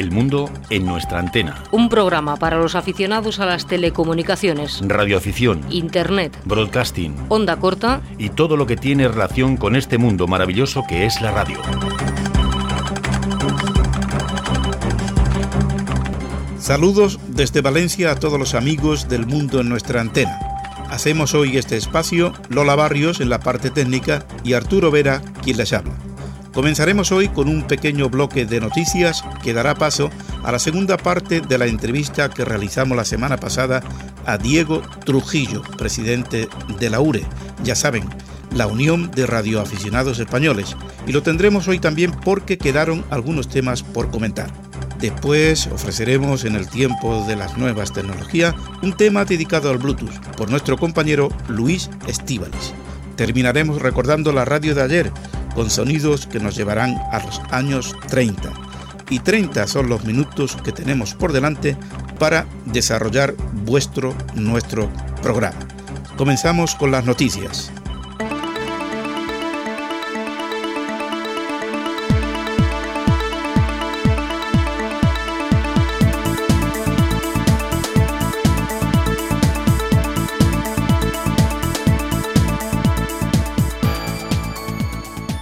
El mundo en nuestra antena. Un programa para los aficionados a las telecomunicaciones, Radioafición, Internet, broadcasting onda corta y todo lo que tiene relación con este mundo maravilloso que es la radio. Saludos desde Valencia a todos los amigos del mundo en nuestra antena. Hacemos hoy este espacio Lola Barrios en la parte técnica y Arturo Vera quien les habla. Comenzaremos hoy con un pequeño bloque de noticias que dará paso a la segunda parte de la entrevista que realizamos la semana pasada a Diego Trujillo, presidente de la URE, ya saben, la Unión de Radioaficionados Españoles, y lo tendremos hoy también porque quedaron algunos temas por comentar. Después ofreceremos en el tiempo de las nuevas tecnologías un tema dedicado al Bluetooth por nuestro compañero Luis Estíbales. Terminaremos recordando la radio de ayer con sonidos que nos llevarán a los años 30. Y 30 son los minutos que tenemos por delante para desarrollar vuestro, nuestro programa. Comenzamos con las noticias.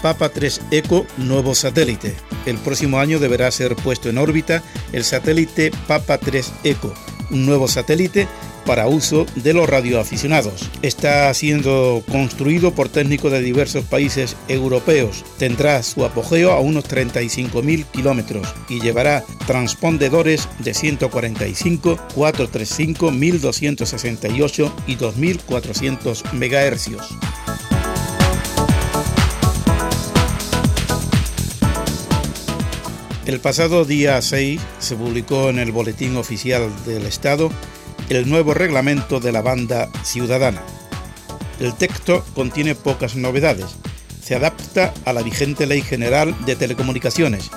Papa 3 Eco nuevo satélite. El próximo año deberá ser puesto en órbita el satélite Papa 3 Eco, un nuevo satélite para uso de los radioaficionados. Está siendo construido por técnicos de diversos países europeos. Tendrá su apogeo a unos 35.000 kilómetros y llevará transpondedores de 145, 435, 1268 y 2400 MHz. El pasado día 6 se publicó en el Boletín Oficial del Estado el nuevo reglamento de la banda ciudadana. El texto contiene pocas novedades. Se adapta a la vigente Ley General de Telecomunicaciones,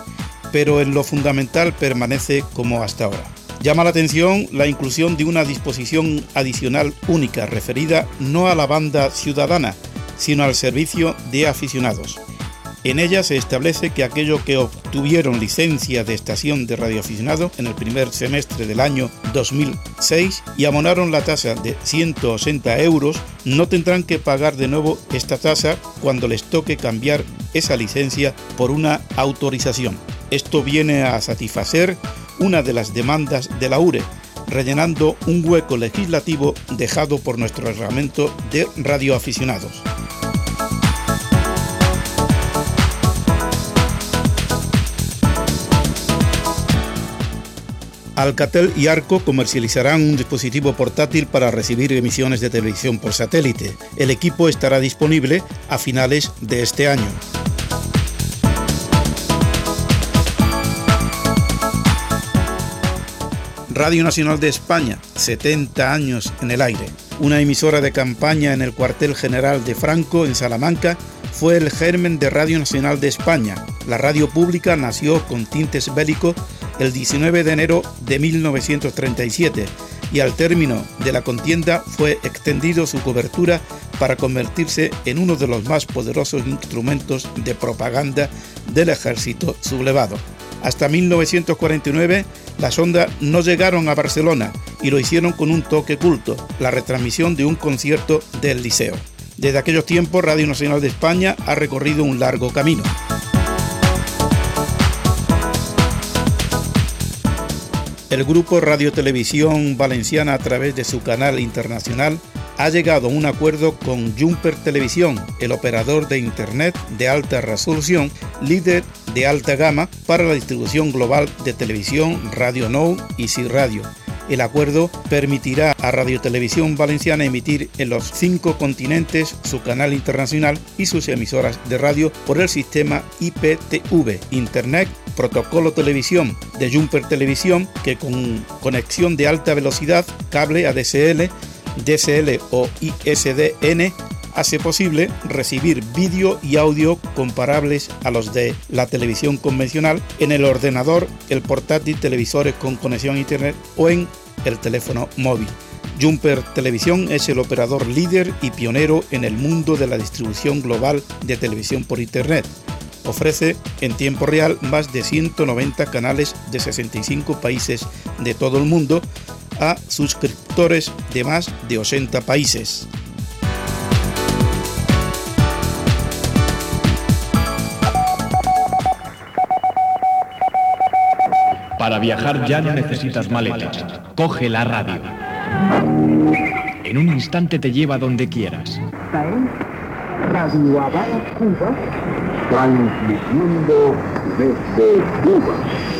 pero en lo fundamental permanece como hasta ahora. Llama la atención la inclusión de una disposición adicional única referida no a la banda ciudadana, sino al servicio de aficionados. En ella se establece que aquellos que obtuvieron licencia de estación de radioaficionado en el primer semestre del año 2006 y abonaron la tasa de 180 euros no tendrán que pagar de nuevo esta tasa cuando les toque cambiar esa licencia por una autorización. Esto viene a satisfacer una de las demandas de la URE, rellenando un hueco legislativo dejado por nuestro reglamento de radioaficionados. Alcatel y Arco comercializarán un dispositivo portátil para recibir emisiones de televisión por satélite. El equipo estará disponible a finales de este año. Radio Nacional de España, 70 años en el aire. Una emisora de campaña en el cuartel general de Franco, en Salamanca, fue el germen de Radio Nacional de España. La radio pública nació con tintes bélicos el 19 de enero de 1937 y al término de la contienda fue extendido su cobertura para convertirse en uno de los más poderosos instrumentos de propaganda del ejército sublevado. Hasta 1949 las ondas no llegaron a Barcelona y lo hicieron con un toque culto, la retransmisión de un concierto del Liceo. Desde aquellos tiempos Radio Nacional de España ha recorrido un largo camino. El grupo Radio Televisión Valenciana a través de su canal internacional ha llegado a un acuerdo con Jumper Televisión, el operador de Internet de alta resolución, líder de alta gama para la distribución global de televisión, Radio Now y Si Radio. El acuerdo permitirá a Radio Televisión Valenciana emitir en los cinco continentes su canal internacional y sus emisoras de radio por el sistema IPTV, Internet protocolo televisión de Jumper Televisión que con conexión de alta velocidad, cable ADSL, DSL o ISDN hace posible recibir vídeo y audio comparables a los de la televisión convencional en el ordenador, el portátil, televisores con conexión a internet o en el teléfono móvil. Jumper Televisión es el operador líder y pionero en el mundo de la distribución global de televisión por internet Ofrece en tiempo real más de 190 canales de 65 países de todo el mundo a suscriptores de más de 80 países. Para viajar ya no necesitas maletas. Coge la radio. En un instante te lleva donde quieras. Radio Habana, Cuba, transmitiendo desde Cuba.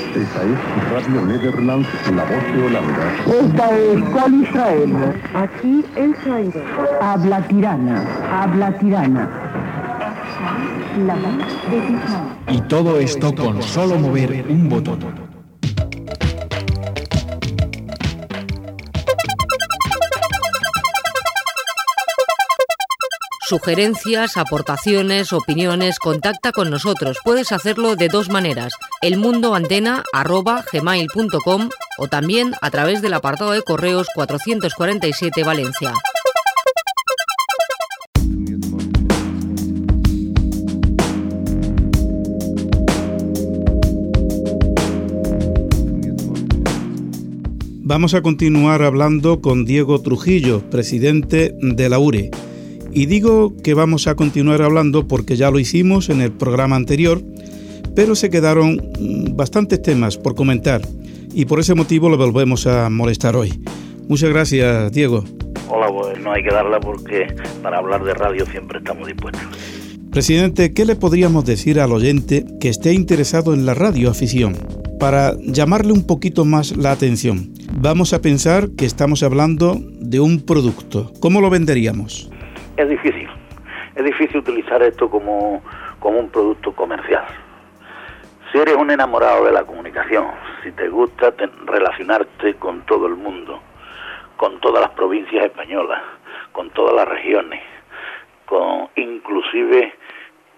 Esta es Radio Nederland, la voz de Holanda. Esta es Col Israel. Aquí el Cairo. Habla tirana, habla tirana. La voz de Tizán. Y todo esto con solo mover un botón. Sugerencias, aportaciones, opiniones, contacta con nosotros. Puedes hacerlo de dos maneras, elmundoantena.gmail.com o también a través del apartado de correos 447 Valencia. Vamos a continuar hablando con Diego Trujillo, presidente de la URE. Y digo que vamos a continuar hablando porque ya lo hicimos en el programa anterior, pero se quedaron mm, bastantes temas por comentar y por ese motivo lo volvemos a molestar hoy. Muchas gracias, Diego. Hola, pues no hay que darla porque para hablar de radio siempre estamos dispuestos. Presidente, ¿qué le podríamos decir al oyente que esté interesado en la radioafición? Para llamarle un poquito más la atención, vamos a pensar que estamos hablando de un producto. ¿Cómo lo venderíamos? Es difícil. Es difícil utilizar esto como, como un producto comercial. Si eres un enamorado de la comunicación, si te gusta relacionarte con todo el mundo, con todas las provincias españolas, con todas las regiones, con inclusive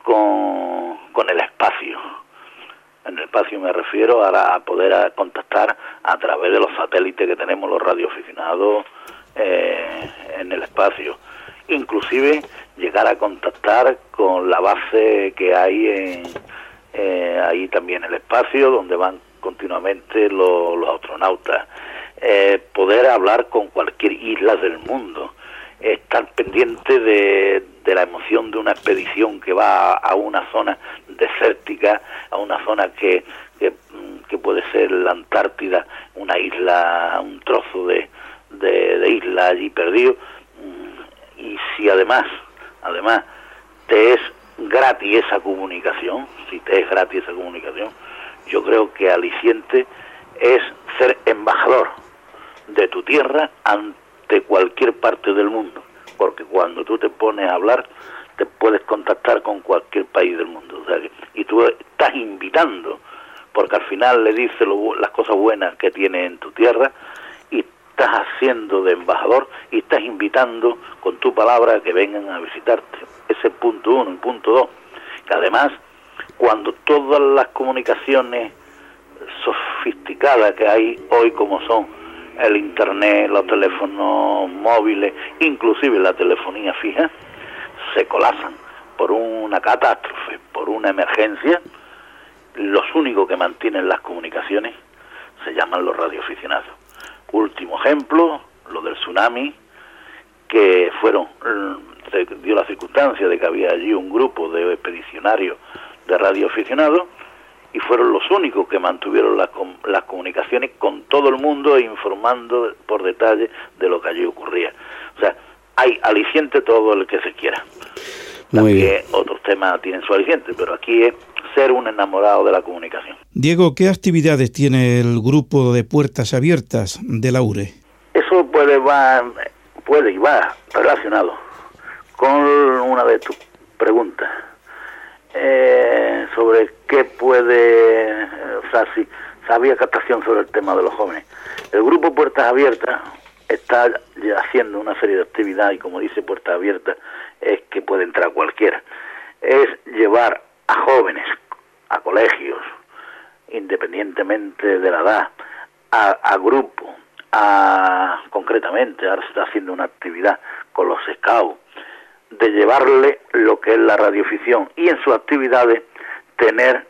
con, con el espacio. En el espacio me refiero a, poder contactar a través de los satélites que tenemos los radioaficionados eh, en el espacio inclusive llegar a contactar con la base que hay en, eh, ahí también el espacio donde van continuamente los, astronautas, eh, poder hablar con cualquier isla del mundo, estar pendiente de, de, la emoción de una expedición que va a, una zona desértica, a una zona que, que, que, puede ser la Antártida, una isla, un trozo de, de, de isla allí perdido, si además, además, te es gratis esa comunicación, si te es gratis esa comunicación, yo creo que aliciente es ser embajador de tu tierra ante cualquier parte del mundo, porque cuando tú te pones a hablar, te puedes contactar con cualquier país del mundo. y tú estás invitando, porque al final le dices las cosas buenas que tiene en tu tierra estás haciendo de embajador y estás invitando con tu palabra que vengan a visitarte. Ese es punto uno. Y punto dos, que además, cuando todas las comunicaciones sofisticadas que hay hoy, como son el Internet, los teléfonos móviles, inclusive la telefonía fija, se colapsan por una catástrofe, por una emergencia, los únicos que mantienen las comunicaciones se llaman los radioaficionados Último ejemplo, lo del tsunami, que fueron, se dio la circunstancia de que había allí un grupo de expedicionarios de radioaficionados y fueron los únicos que mantuvieron las, las comunicaciones con todo el mundo e informando por detalle de lo que allí ocurría. O sea, hay aliciente todo el que se quiera. También otros temas tienen su aliciente, pero aquí es ser un enamorado de la comunicación. Diego, ¿qué actividades tiene el grupo de Puertas Abiertas de la URE? Eso puede, va, puede y va relacionado con una de tus preguntas eh, sobre qué puede, o sea, si sabía captación sobre el tema de los jóvenes. El grupo Puertas Abiertas está haciendo una serie de actividades y como dice Puertas Abiertas es que puede entrar cualquiera. Es llevar a jóvenes a colegios, independientemente de la edad, a, grupos, a, concretamente, ahora se está haciendo una actividad con los scouts, de llevarle lo que es la radioficción y en sus actividades tener,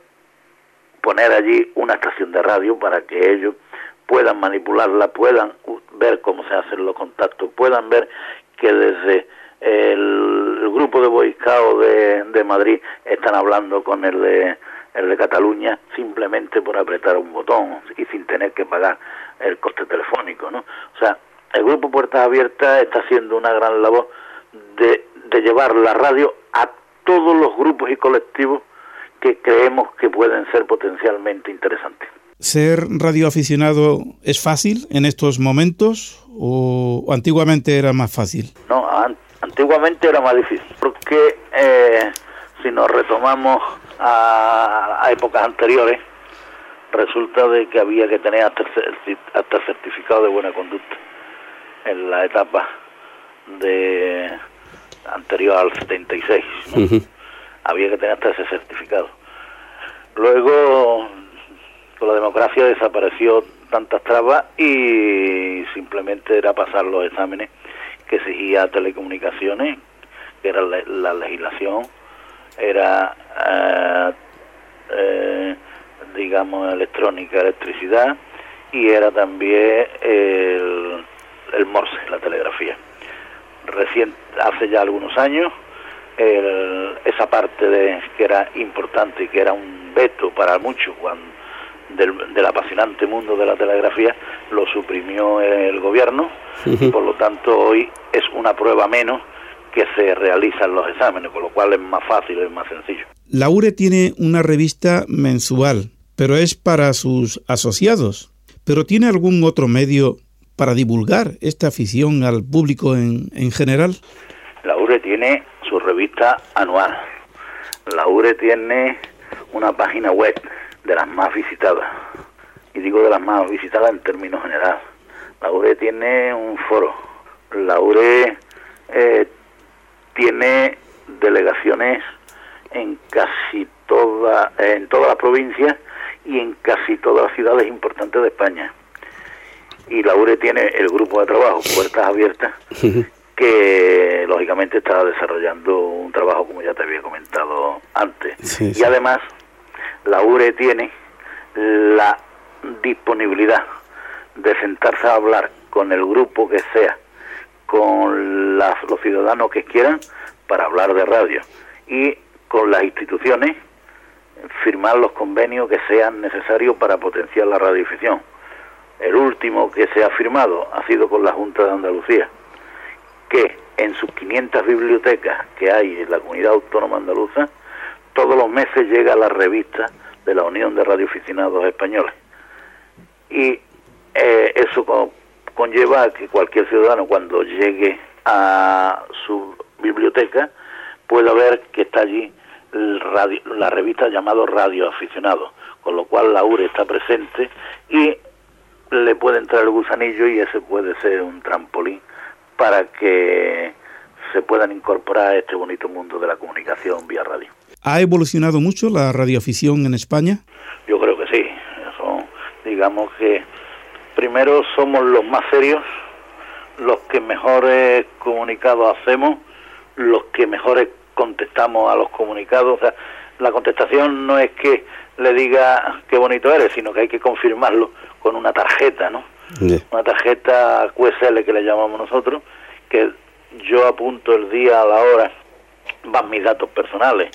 poner allí una estación de radio para que ellos puedan manipularla, puedan ver cómo se hacen los contactos, puedan ver que desde el, grupo de Boiscao de, de Madrid están hablando con el de, el de Cataluña simplemente por apretar un botón y sin tener que pagar el coste telefónico, ¿no? O sea, el grupo Puertas Abiertas está haciendo una gran labor de, de llevar la radio a todos los grupos y colectivos que creemos que pueden ser potencialmente interesantes. ¿Ser radioaficionado es fácil en estos momentos o antiguamente era más fácil? No, antiguamente era más difícil, porque eh, si nos retomamos a, épocas anteriores, resulta de que había que tener hasta, hasta certificado de buena conducta en la etapa de anterior al 76. Había que tener hasta ese certificado. Luego, con la democracia desapareció tantas trabas y simplemente era pasar los exámenes que exigía telecomunicaciones, que era la, legislación, era, eh, eh, digamos, electrónica, electricidad, y era también el, el Morse, la telegrafía. Recién, hace ya algunos años, esa parte de que era importante y que era un veto para muchos cuando del, apasionante mundo de la telegrafía lo suprimió el gobierno y por lo tanto hoy es una prueba menos que se realizan los exámenes, con lo cual es más fácil, es más sencillo. La URE tiene una revista mensual, pero es para sus asociados. ¿Pero tiene algún otro medio para divulgar esta afición al público en, en general? La URE tiene su revista anual. La URE tiene una página web de las más visitadas. Y digo de las más visitadas en términos generales. La URE tiene un foro. La URE eh, tiene delegaciones en casi toda, en todas las provincias y en casi todas las ciudades importantes de España. Y la URE tiene el grupo de trabajo Puertas Abiertas, que lógicamente está desarrollando un trabajo como ya te había comentado antes. y además la URE tiene la disponibilidad de sentarse a hablar con el grupo que sea, con los ciudadanos que quieran, para hablar de radio y con las instituciones firmar los convenios que sean necesarios para potenciar la radiodifusión. El último que se ha firmado ha sido con la Junta de Andalucía, que en sus 500 bibliotecas que hay en la comunidad autónoma andaluza, todos los meses llega la revista de la Unión de Radioaficionados Españoles. Y eh, eso conlleva que cualquier ciudadano cuando llegue a su biblioteca pueda ver que está allí la revista llamado Radio Aficionado, con lo cual la URE está presente y le puede entrar el gusanillo y ese puede ser un trampolín para que se puedan incorporar a este bonito mundo de la comunicación vía radio. ¿Ha evolucionado mucho la radioafición en España? Yo creo que sí. digamos que primero somos los más serios, los que mejores comunicados hacemos, los que mejores contestamos a los comunicados. O sea, la contestación no es que le diga qué bonito eres, sino que hay que confirmarlo con una tarjeta, ¿no? Una tarjeta QSL que le llamamos nosotros, que yo apunto el día a la hora, van mis datos personales,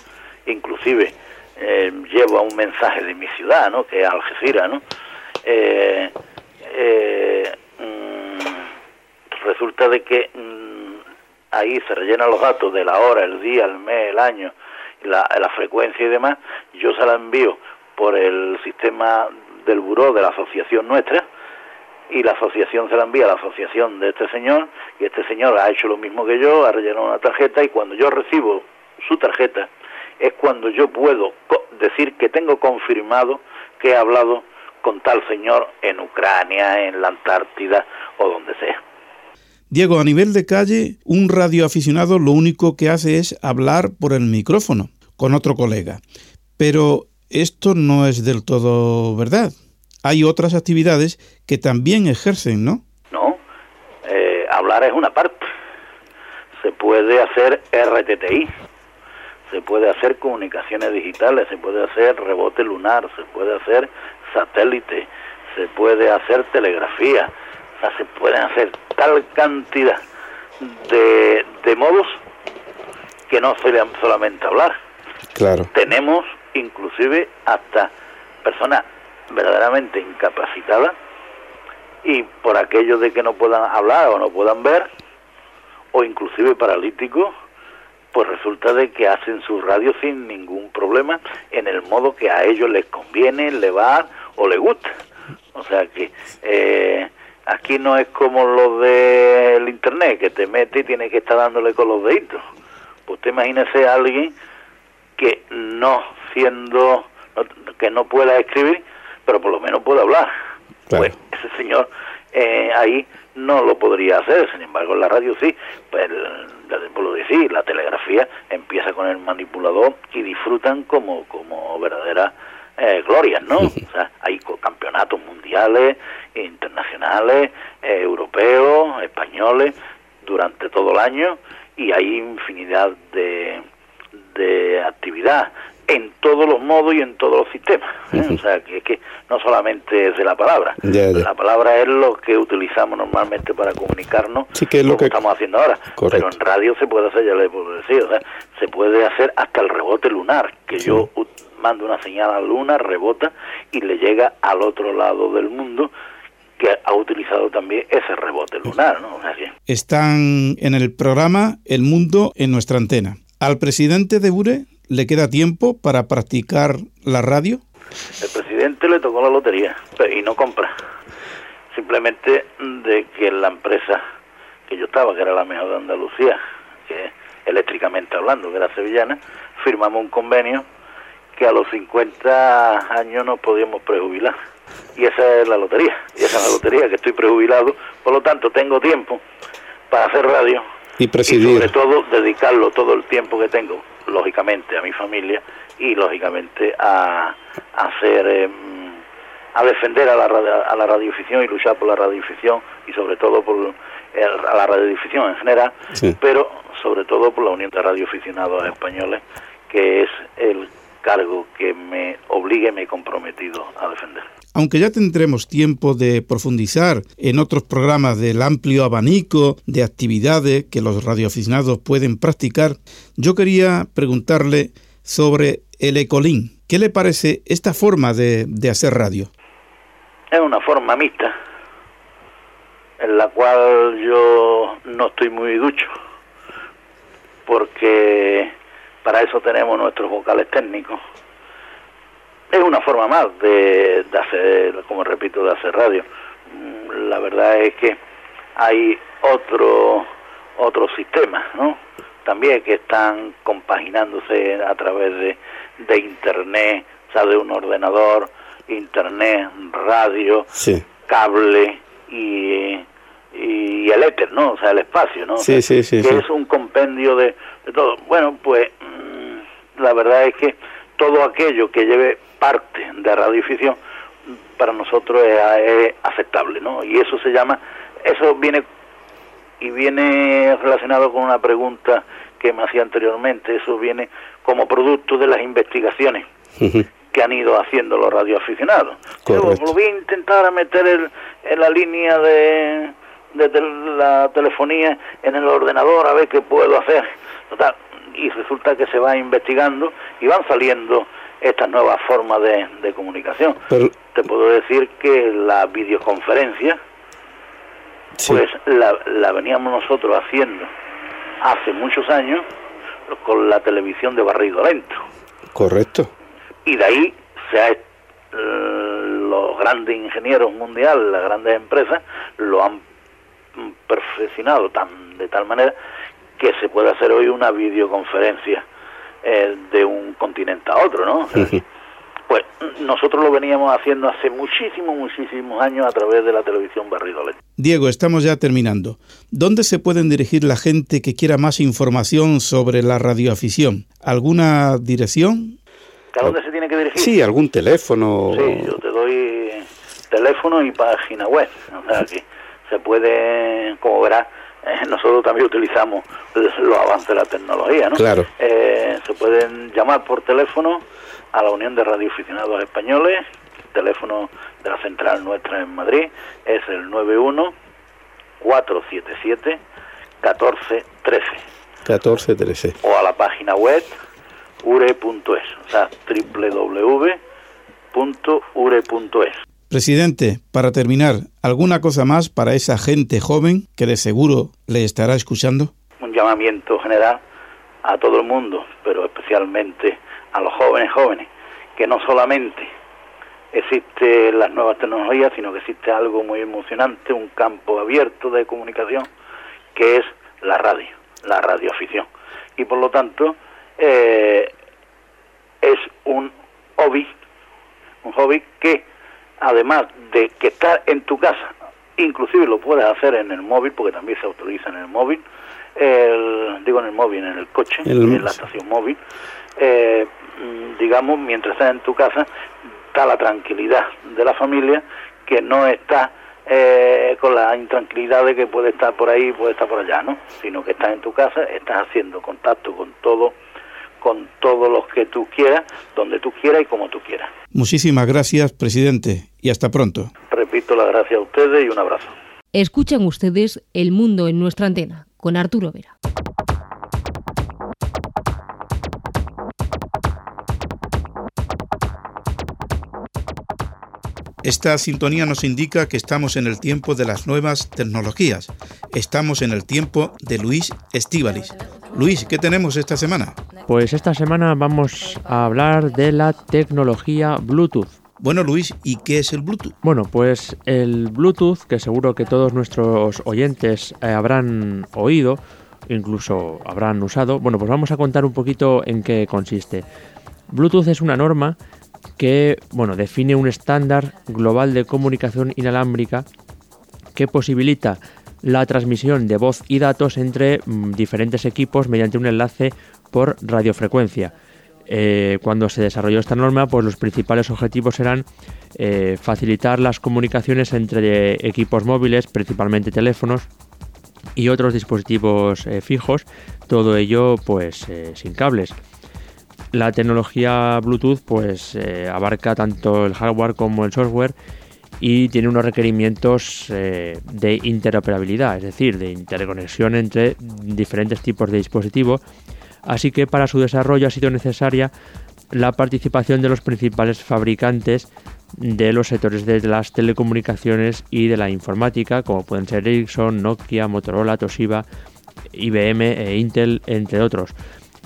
inclusive eh, llevo un mensaje de mi ciudad, ¿no? Que es Algeciras, ¿no? Eh, eh, mm, resulta de que mm, ahí se rellenan los datos de la hora, el día, el mes, el año, la, la frecuencia y demás. Yo se la envío por el sistema del buró de la asociación nuestra y la asociación se la envía a la asociación de este señor y este señor ha hecho lo mismo que yo, ha rellenado una tarjeta y cuando yo recibo su tarjeta es cuando yo puedo decir que tengo confirmado que he hablado con tal señor en Ucrania, en la Antártida o donde sea. Diego, a nivel de calle, un radioaficionado lo único que hace es hablar por el micrófono con otro colega. Pero esto no es del todo verdad. Hay otras actividades que también ejercen, ¿no? No, eh, hablar es una parte. Se puede hacer RTTI, se puede hacer comunicaciones digitales, se puede hacer rebote lunar, se puede hacer satélite, se puede hacer telegrafía, o sea, se pueden hacer tal cantidad de, de modos que no serían solamente hablar. Claro. Tenemos inclusive hasta personas verdaderamente incapacitadas y por aquello de que no puedan hablar o no puedan ver o inclusive paralíticos pues resulta de que hacen su radio sin ningún problema en el modo que a ellos les conviene, le va o les gusta. O sea que eh, aquí no es como lo del internet, que te mete y tienes que estar dándole con los deditos. Pues te imagínese a alguien que no siendo, no- que no pueda escribir, pero por lo menos pueda hablar. Claro. Pues ese señor eh, ahí no lo podría hacer, sin embargo en la radio sí, pues lo decir, la telegrafía empieza con el manipulador y disfrutan como, como verdaderas eh, glorias, ¿no? O sea, hay campeonatos mundiales, internacionales, eh, europeos, españoles, durante todo el año y hay infinidad de, de actividad en todos los modos y en todos los sistemas. ¿eh? O sea, que, que no solamente es de la palabra. Ya, ya. La palabra es lo que utilizamos normalmente para comunicarnos, Sí, que es lo como que- estamos haciendo ahora. Correcto. Pero en radio se puede hacer, ya le puedo decir, o sea, se puede hacer hasta el rebote lunar, que Sí. yo mando una señal a la luna, rebota y le llega al otro lado del mundo que ha utilizado también ese rebote lunar, ¿no? Están en el programa El Mundo en nuestra antena. Al presidente de Bure le queda tiempo para practicar la radio. El presidente le tocó la lotería pe- y no compra. Simplemente de que la empresa que yo estaba, que era la mejor de Andalucía, que eléctricamente hablando, que era sevillana, firmamos un convenio que a los 50 años nos podíamos prejubilar. Y esa es la lotería, y esa es la lotería, que estoy prejubilado, por lo tanto tengo tiempo para hacer radio Y y presidir. sobre todo dedicarlo todo el tiempo que tengo, lógicamente, a mi familia y lógicamente a, a hacer, em, a defender a la, a la radioficción y luchar por la radioficción y sobre todo por el- a la radioficción en general, Sí. pero sobre todo por la Unión de Radioaficionados Españoles, que es el cargo que me obligue, me he comprometido a defender. Aunque ya tendremos tiempo de profundizar en otros programas del amplio abanico de actividades que los radioaficionados pueden practicar, yo quería preguntarle sobre el ecolín. ¿Qué le parece esta forma de, de hacer radio? Es una forma mixta, en la cual yo no estoy muy ducho, porque para eso tenemos nuestros vocales técnicos. Es una forma más de, de hacer, como repito, de hacer radio. Mm, La verdad es que hay otro otros sistemas, ¿no? También que están compaginándose a través de, de internet, o sea, de un ordenador, internet, radio, Sí. cable y, y el éter, ¿no? O sea, el espacio, ¿no? O Sí, sea, sí, sí, Que sí. es un compendio de, de todo. Bueno, pues mm, la verdad es que todo aquello que lleve parte de radioficción para nosotros es, es aceptable, ¿no? Y eso se llama, eso viene y viene relacionado con una pregunta que me hacía anteriormente, eso viene como producto de las investigaciones que han ido haciendo los radioaficionados. Yo lo voy a intentar meter el- en la línea de, de la telefonía en el ordenador a ver qué puedo hacer. Total, y resulta que se va investigando y van saliendo estas nuevas formas de, de comunicación. Pero- Te puedo decir que la videoconferencia, Sí. pues la, la veníamos nosotros haciendo hace muchos años con la televisión de barrido lento Correcto. y de ahí se ha, eh, los grandes ingenieros mundiales, las grandes empresas, lo han mm, perfeccionado tan, de tal manera que se puede hacer hoy una videoconferencia eh, de un continente a otro, ¿no? Pues nosotros lo veníamos haciendo hace muchísimos, muchísimos años a través de la televisión barrido lento. Diego, estamos ya terminando. ¿Dónde se pueden dirigir la gente que quiera más información sobre la radioafición? ¿Alguna dirección? ¿A dónde se tiene que dirigir? Sí, algún teléfono. Sí, yo te doy teléfono y página web. O sea que se puede, como verás, eh, nosotros también utilizamos los avances de la tecnología, ¿no? Claro. Eh, se pueden llamar por teléfono a la Unión de Radioaficionados Españoles, teléfono de la central nuestra en Madrid es el 91 477 1413 1413. o a la página web ure.es, o sea, www.ure.es. Presidente, para terminar, ¿alguna cosa más para esa gente joven que de seguro le estará escuchando? Un llamamiento general a todo el mundo, pero especialmente a los jóvenes jóvenes, que no solamente existe las nuevas tecnologías, sino que existe algo muy emocionante, un campo abierto de comunicación, que es la radio, la radioafición. Y por lo tanto, eh, es un hobby, un hobby que además de que estar en tu casa, inclusive lo puedes hacer en el móvil, porque también se autoriza en el móvil, el, digo en el móvil, en el coche, El- en la estación móvil, eh, digamos, mientras estás en tu casa, está la tranquilidad de la familia que no está eh, con la intranquilidad de que puede estar por ahí, puede estar por allá, ¿no? Sino que estás en tu casa, estás haciendo contacto con todo, con todos los que tú quieras, donde tú quieras y como tú quieras. Muchísimas gracias, presidente, y hasta pronto. Repito las gracias a ustedes y un abrazo. Escuchan ustedes El Mundo en nuestra antena con Arturo Vera. Esta sintonía nos indica que estamos en el tiempo de las nuevas tecnologías. Estamos en el tiempo de Luis Estíbalis. Luis, ¿qué tenemos esta semana? Pues esta semana vamos a hablar de la tecnología Bluetooth. Bueno, Luis, ¿y qué es el Bluetooth? Bueno, pues el Bluetooth, que seguro que todos nuestros oyentes eh, habrán oído, incluso habrán usado, bueno, pues vamos a contar un poquito en qué consiste. Bluetooth es una norma que, bueno, define un estándar global de comunicación inalámbrica que posibilita la transmisión de voz y datos entre mm, diferentes equipos mediante un enlace por radiofrecuencia. Eh, cuando se desarrolló esta norma, pues los principales objetivos eran eh, facilitar las comunicaciones entre equipos móviles, principalmente teléfonos, y otros dispositivos eh, fijos, todo ello pues sin cables. La tecnología Bluetooth pues abarca tanto el hardware como el software y tiene unos requerimientos de interoperabilidad, es decir, de interconexión entre diferentes tipos de dispositivos. Así que para su desarrollo ha sido necesaria la participación de los principales fabricantes de los sectores de las telecomunicaciones y de la informática, como pueden ser Ericsson, Nokia, Motorola, Toshiba, IBM e Intel, entre otros.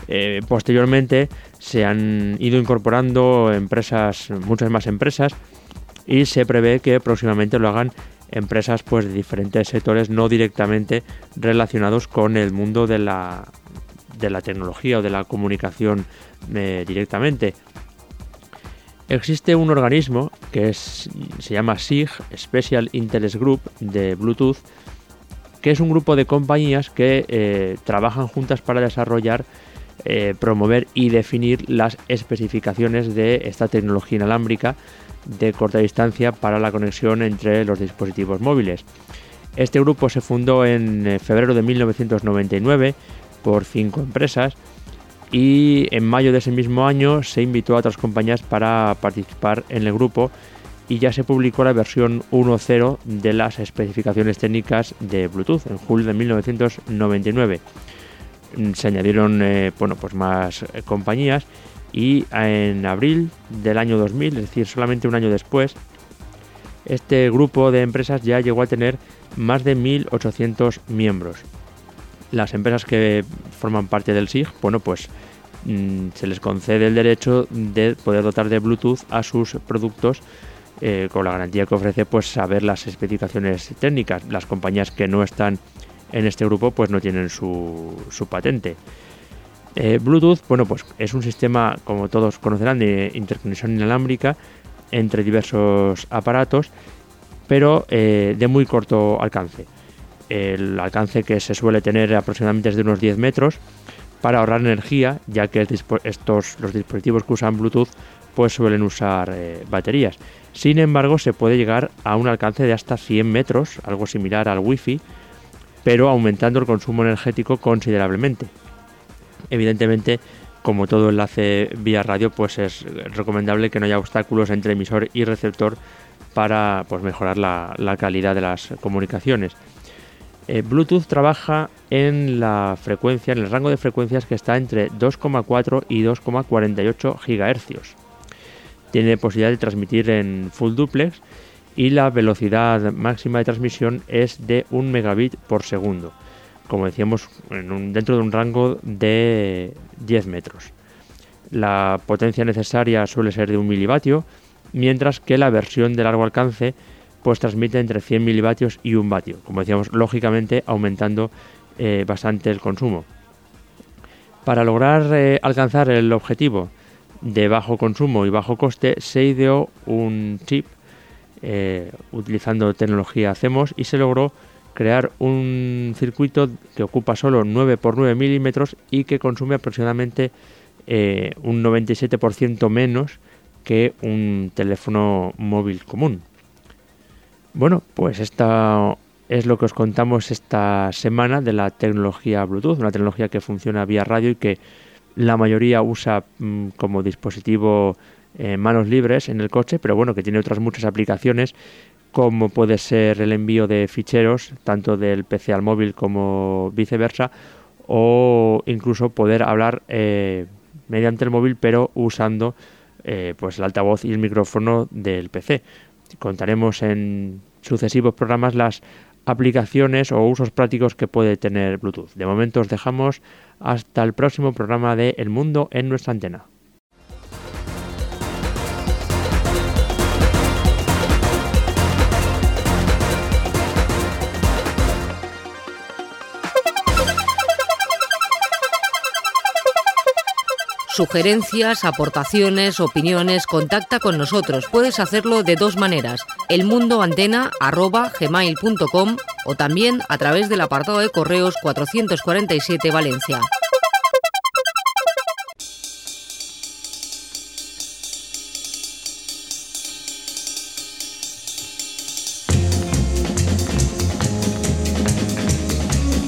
Eh, posteriormente se han ido incorporando empresas, muchas más empresas, y se prevé que próximamente lo hagan empresas pues, de diferentes sectores no directamente relacionados con el mundo de la, de la tecnología o de la comunicación eh, directamente. Existe un organismo que es, se llama SIG, Special Interest Group de Bluetooth, que es un grupo de compañías que eh, trabajan juntas para desarrollar, eh, promover y definir las especificaciones de esta tecnología inalámbrica de corta distancia para la conexión entre los dispositivos móviles. Este grupo se fundó en febrero de 1999 por cinco empresas y en mayo de ese mismo año se invitó a otras compañías para participar en el grupo y ya se publicó la versión 1.0 de las especificaciones técnicas de Bluetooth en julio de 1999. Mm, Se añadieron eh, bueno, pues más eh, compañías y en abril del año 2000, es decir, solamente un año después, este grupo de empresas ya llegó a tener más de 1.800 miembros. Las empresas que forman parte del SIG, bueno, pues mm, se les concede el derecho de poder dotar de Bluetooth a sus productos eh, con la garantía que ofrece pues saber las especificaciones técnicas. Las compañías que no están en este grupo pues no tienen su, patente. Eh, Bluetooth, bueno, pues es un sistema, como todos conocerán, de interconexión inalámbrica entre diversos aparatos, pero eh, de muy corto alcance. El alcance que se suele tener aproximadamente es de unos 10 metros para ahorrar energía, ya que estos, los dispositivos que usan Bluetooth pues suelen usar eh, baterías. Sin embargo, se puede llegar a un alcance de hasta 100 metros, algo similar al Wi-Fi, pero aumentando el consumo energético considerablemente. Evidentemente, como todo enlace vía radio, pues es recomendable que no haya obstáculos entre emisor y receptor para pues, mejorar la, calidad de las comunicaciones. Eh, Bluetooth trabaja en la frecuencia, en el rango de frecuencias que está entre 2,4 y 2,48 GHz. Tiene posibilidad de transmitir en full duplex y la velocidad máxima de transmisión es de 1 megabit por segundo como decíamos, dentro de un rango de 10 metros. La potencia necesaria suele ser de 1 milivatio, mientras que la versión de largo alcance pues transmite entre 100 milivatios y 1 vatio, como decíamos, lógicamente aumentando eh, bastante el consumo. Para lograr eh, alcanzar el objetivo de bajo consumo y bajo coste, se ideó un chip eh, utilizando tecnología CMOS y se logró crear un circuito que ocupa solo 9 por 9 milímetros y que consume aproximadamente un 97% menos que un teléfono móvil común. Bueno, pues esta es lo que os contamos esta semana de la tecnología Bluetooth, una tecnología que funciona vía radio y que la mayoría usa mm, como dispositivo eh, manos libres en el coche, pero bueno, que tiene otras muchas aplicaciones como puede ser el envío de ficheros, tanto del PC al móvil como viceversa, o incluso poder hablar eh, mediante el móvil, pero usando eh, pues el altavoz y el micrófono del PC. Contaremos en sucesivos programas las aplicaciones o usos prácticos que puede tener Bluetooth. De momento os dejamos hasta el próximo programa de El Mundo en nuestra antena. Sugerencias, aportaciones, opiniones, contacta con nosotros. Puedes hacerlo de dos maneras. elmundoantena@gmail.com o también a través del apartado de correos 447 Valencia.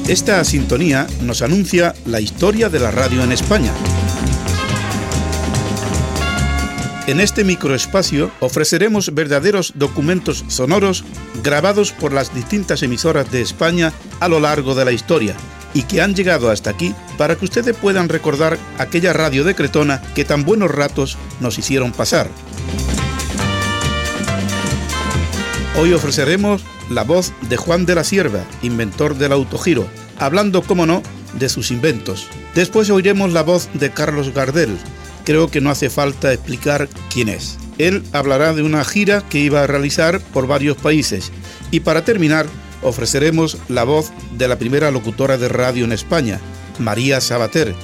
Esta sintonía nos anuncia la historia de la radio en España. En este microespacio ofreceremos verdaderos documentos sonoros grabados por las distintas emisoras de España a lo largo de la historia y que han llegado hasta aquí para que ustedes puedan recordar aquella radio de Cretona que tan buenos ratos nos hicieron pasar. Hoy ofreceremos la voz de Juan de la Sierva, inventor del autogiro, hablando, como no, de sus inventos. Después oiremos la voz de Carlos Gardel, creo que no hace falta explicar quién es. Él hablará de una gira que iba a realizar por varios países y para terminar ofreceremos la voz de la primera locutora de radio en España, María Sabater,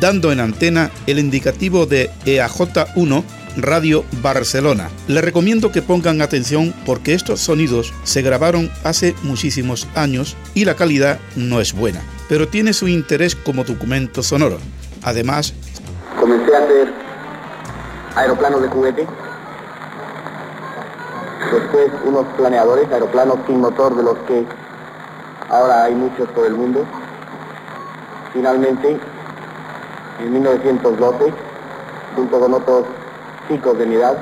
dando en antena el indicativo de EAJ1 Radio Barcelona. Le recomiendo que pongan atención porque estos sonidos se grabaron hace muchísimos años y la calidad no es buena, pero tiene su interés como documento sonoro. Además, Comencé a hacer aeroplanos de juguete. Después unos planeadores, aeroplanos sin motor de los que ahora hay muchos por el mundo. Finalmente, en 1912, junto con otros chicos de mi edad,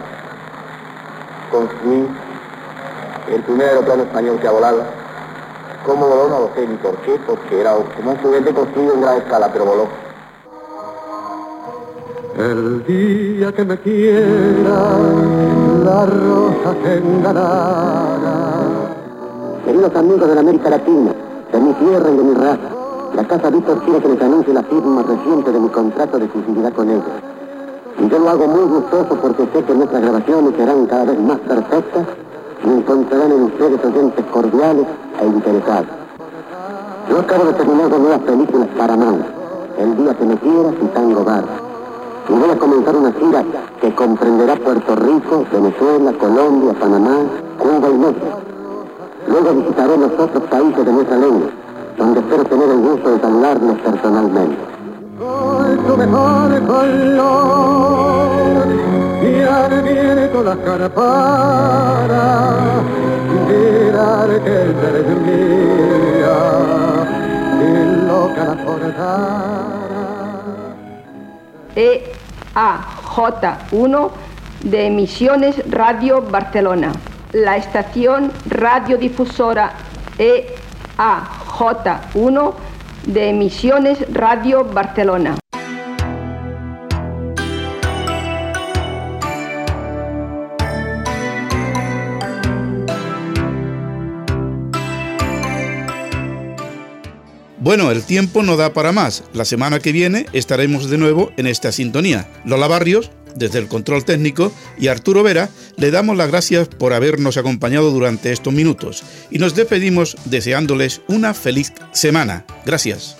construí el primer aeroplano español que ha volado. ¿Cómo voló? No lo sé ni por qué, porque era como un juguete construido en gran escala, pero voló. El día que me quiera, la rosa engalará. Queridos amigos de la América Latina, de mi tierra y de mi raza, la Casa Víctor quiere que les anuncie la firma reciente de mi contrato de exclusividad con ellos. Y yo lo hago muy gustoso porque sé que nuestras grabaciones serán cada vez más perfectas y encontrarán en ustedes oyentes cordiales e interesados. Yo acabo de terminar dos nuevas películas para Paramount, El día que me quieras y Tango Bar y voy a comenzar una gira que comprenderá Puerto Rico, Venezuela, Colombia, Panamá, Cuba y México. Luego visitaré los otros países de nuestra lengua, donde espero tener el gusto de saludarlos personalmente. Con mejor color, y viene con las caras para mirar que eres mía. y loca la portara. EAJ1 de Emisiones Radio Barcelona. La estación radiodifusora EAJ1 de Emisiones Radio Barcelona. Bueno, el tiempo no da para más. La semana que viene estaremos de nuevo en esta sintonía. Lola Barrios, desde el control técnico, y Arturo Vera, le damos las gracias por habernos acompañado durante estos minutos y nos despedimos deseándoles una feliz semana. Gracias.